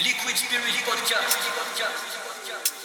Liquid Spirit Podcast. found.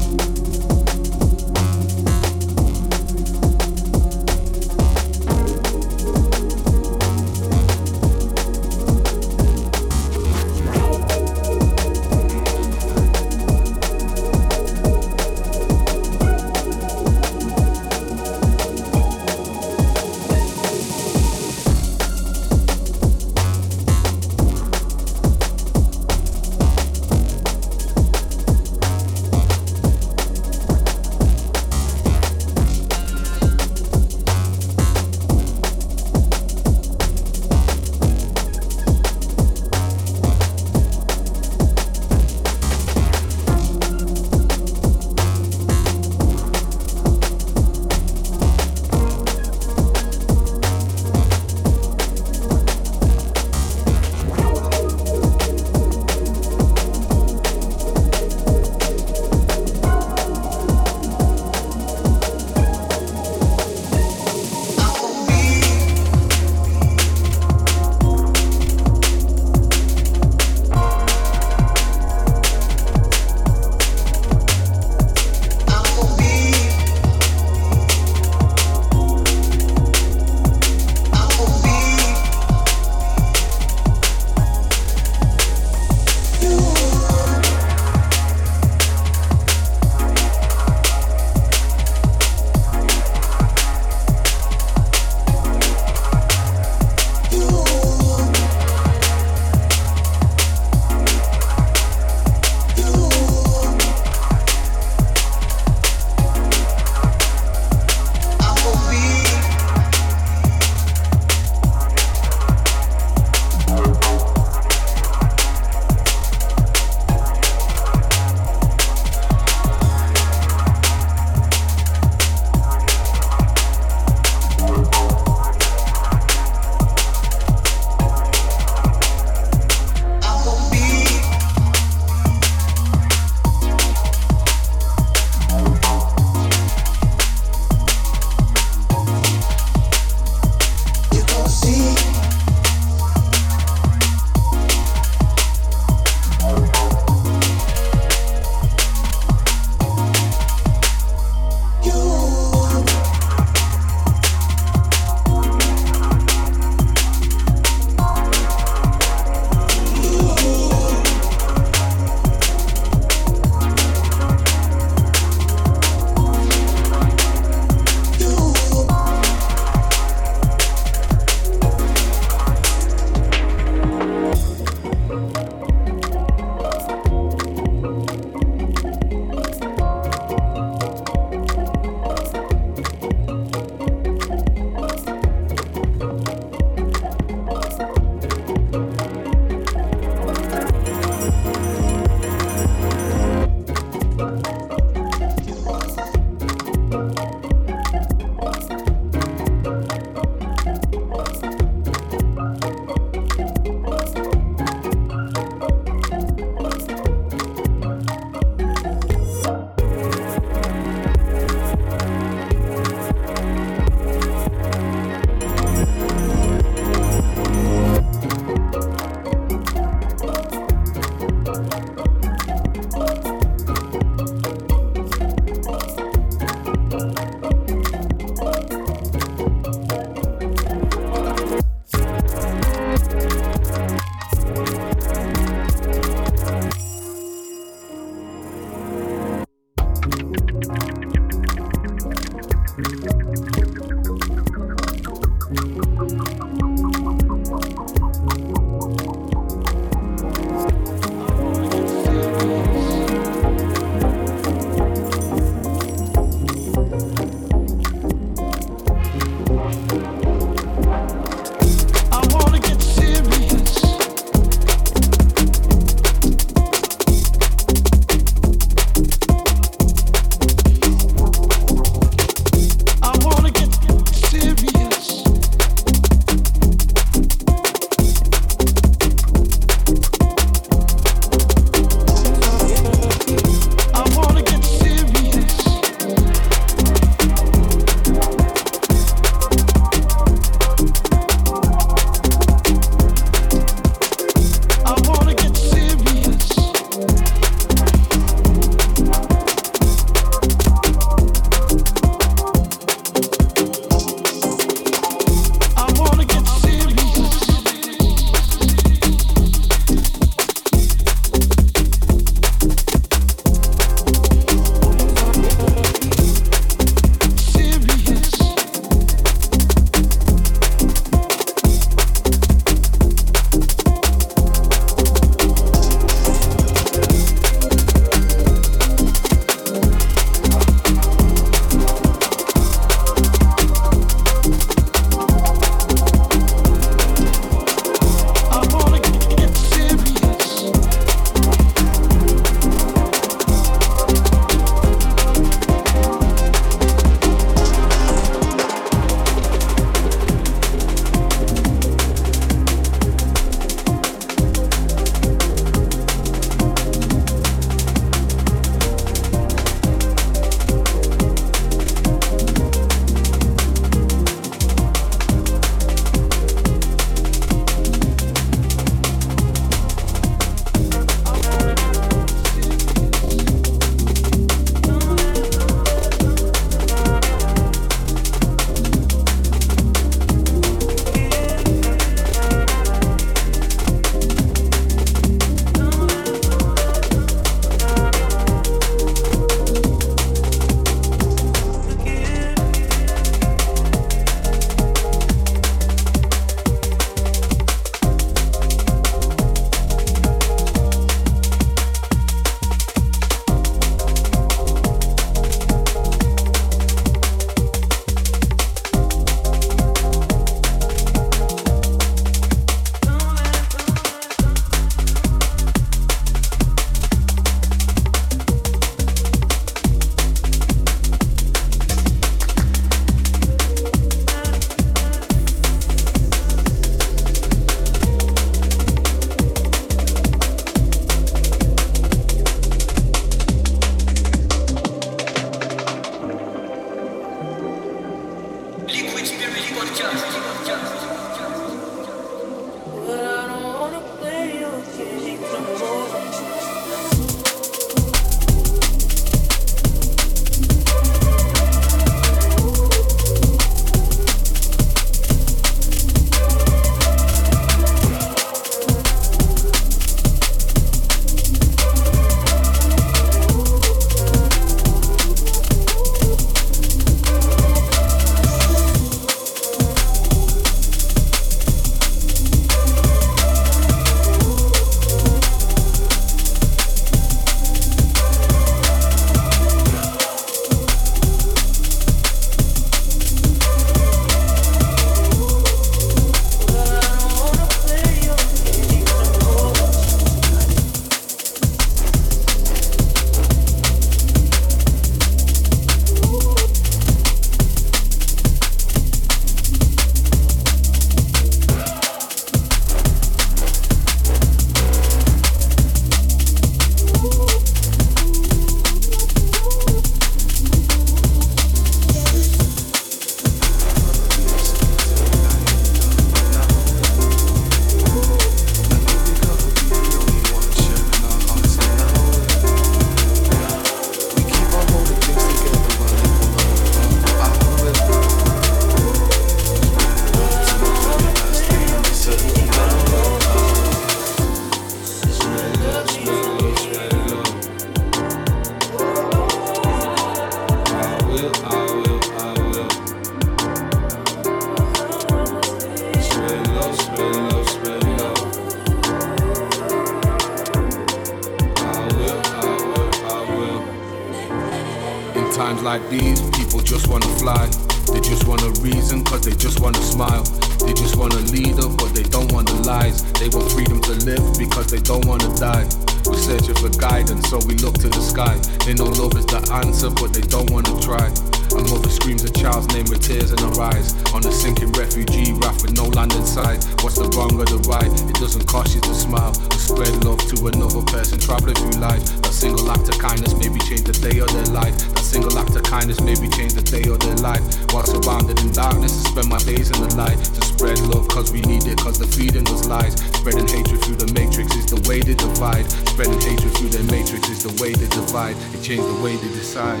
side.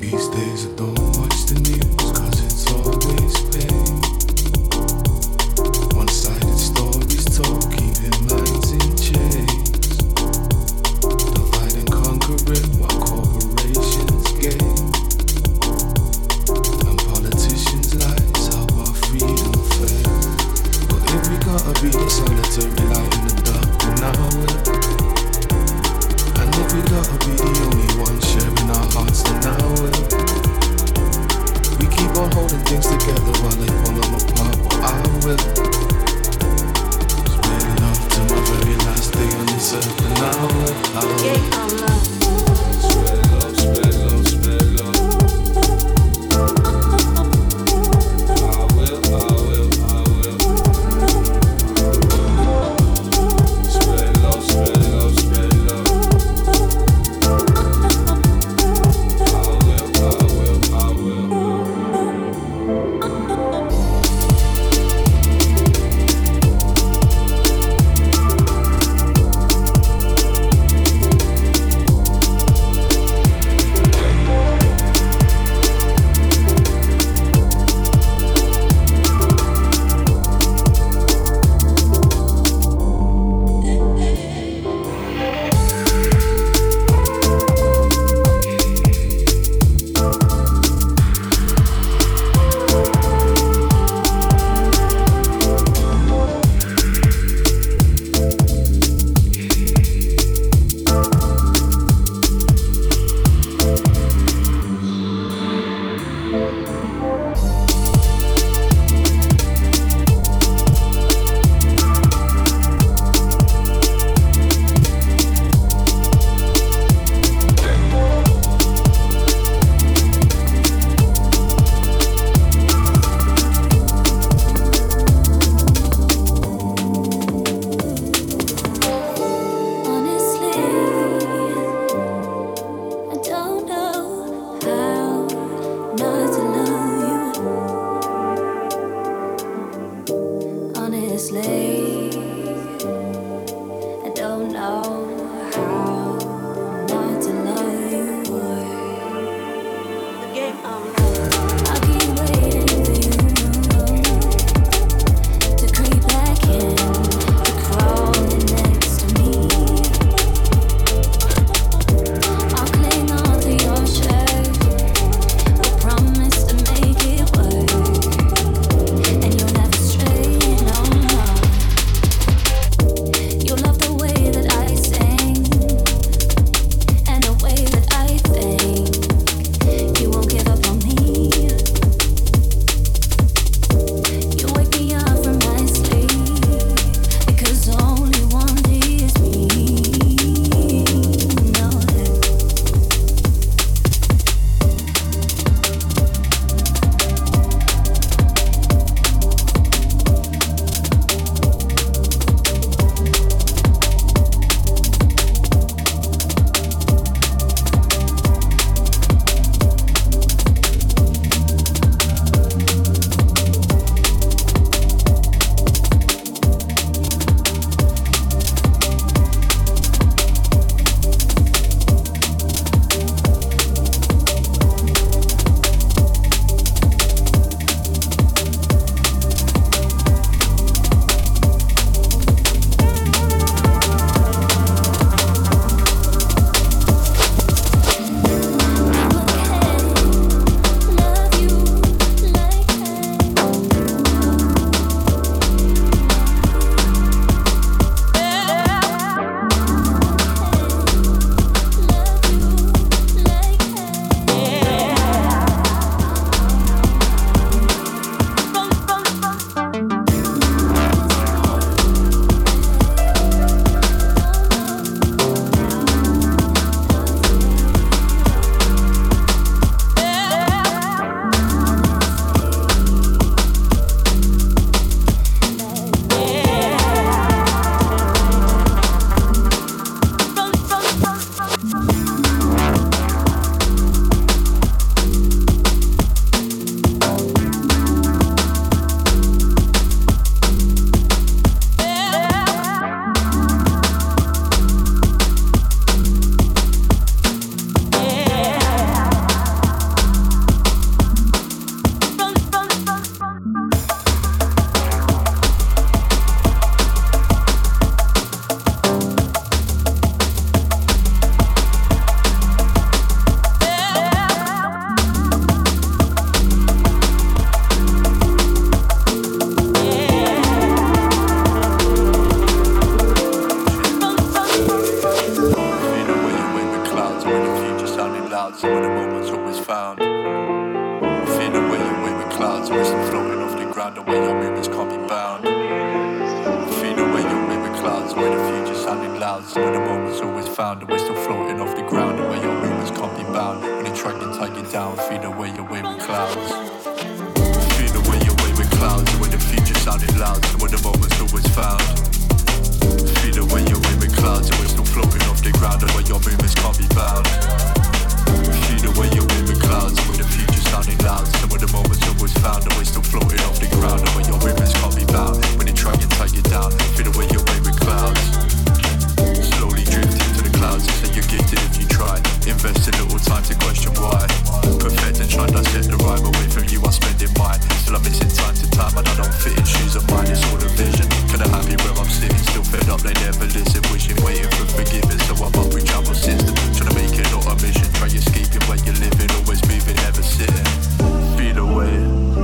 These days I don't watch the news, cause it's always pain. One sided stories told, keeping minds in chains. Divide and conquer it while corporations gain. And politicians' lies, help our freedom fail. But if we gotta be the solitary light in the dark, then I will. We gotta be the only ones sharing our hearts and. We keep on holding things together while they fall apart. My very last day on this earth, I Yeah, I'm. Sounding loud, the moment's always found, and we're still floating off the ground, the way your movements can't be bound. When you try to tie you down, feel the way with clouds. Feel the way with clouds, where the future sounding loud, so where the moment's always found. Feel the way you wave with clouds, and we're still floating off the ground, and where your movements can't be bound. Feel the way you with clouds, where the future sounding loud, so where the moment's always found, and we're still floating off the ground, and where your movements can't be bound. When they try and tie you down, feel the way you wave with clouds. If you try. Invest a little time to question why. Perfect and try and dissect the rhyme away from you, I'm spending mine. Still I'm missing time to time, and I don't fit in shoes of mine, it's all a vision. Kinda happy where I'm sitting, still fed up, they never listen. Wishing, waiting for forgiveness, so I'm up with travel system. Trying to make it not a mission, try escaping where you're living, always moving, never sitting. Feel away,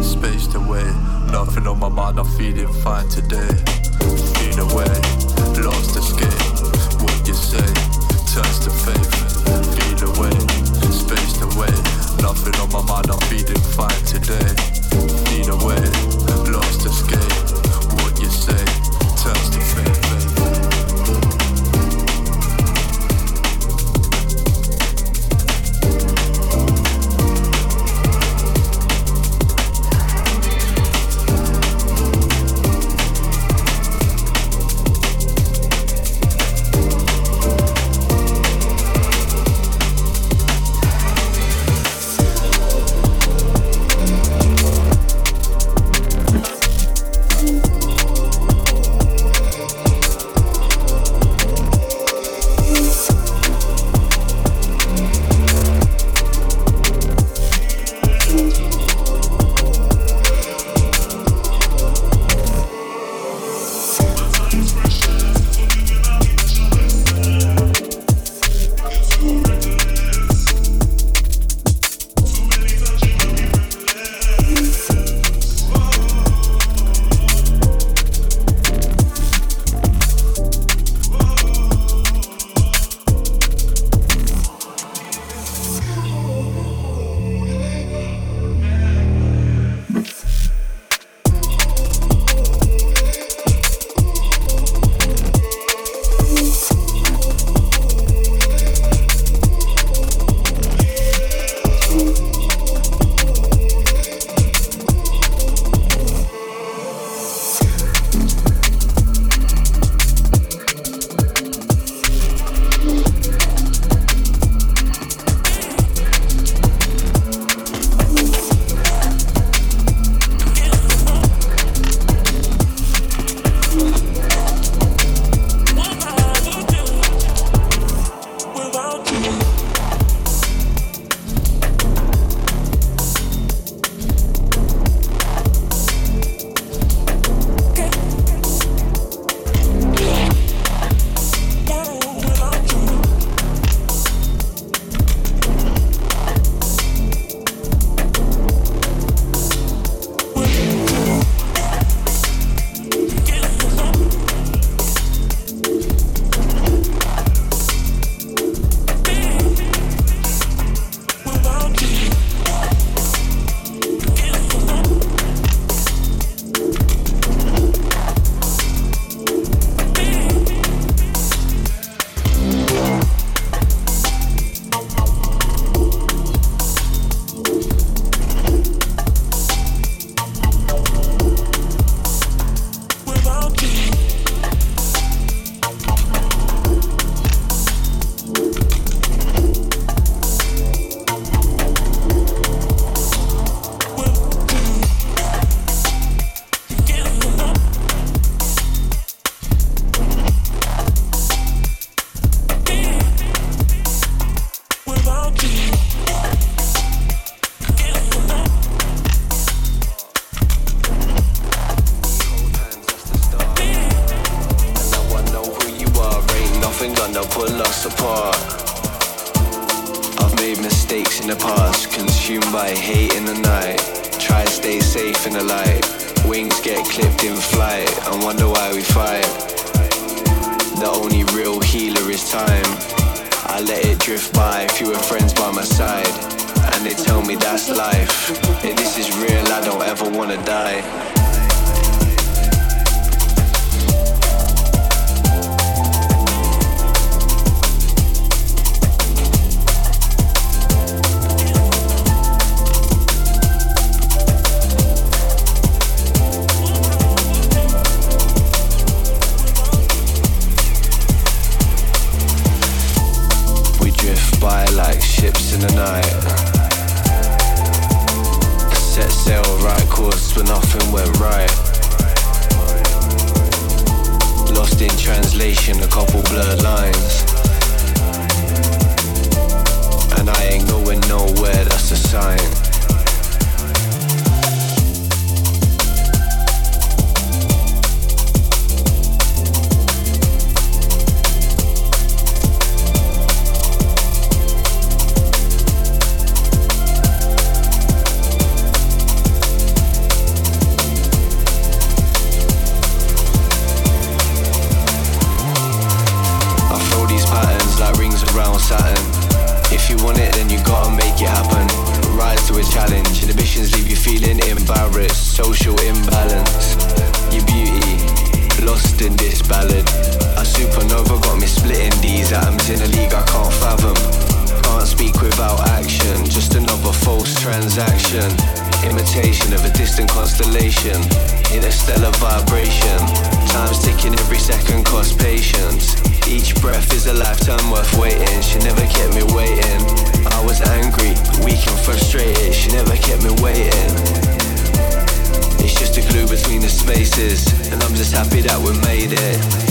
spaced away. Nothing on my mind, I'm feeling fine today. Feel away, lost escape. What you say turns to faith. Feel away, spaced away. Nothing on my mind, I'm feeling fine today. Feel away, lost escape. consumed by hate in the night. Try to stay safe in the light. Wings get clipped in flight and wonder why we fight. The only real healer is time. I let it drift by, fewer friends by my side. And they tell me that's life. If this is real, I don't ever wanna die. station. Imitation of a distant constellation. Interstellar vibration. Time's ticking every second, costs patience. Each breath is a lifetime worth waiting. She never kept me waiting. I was angry, weak and frustrated. She never kept me waiting. It's just a glue between the spaces. And I'm just happy that we made it.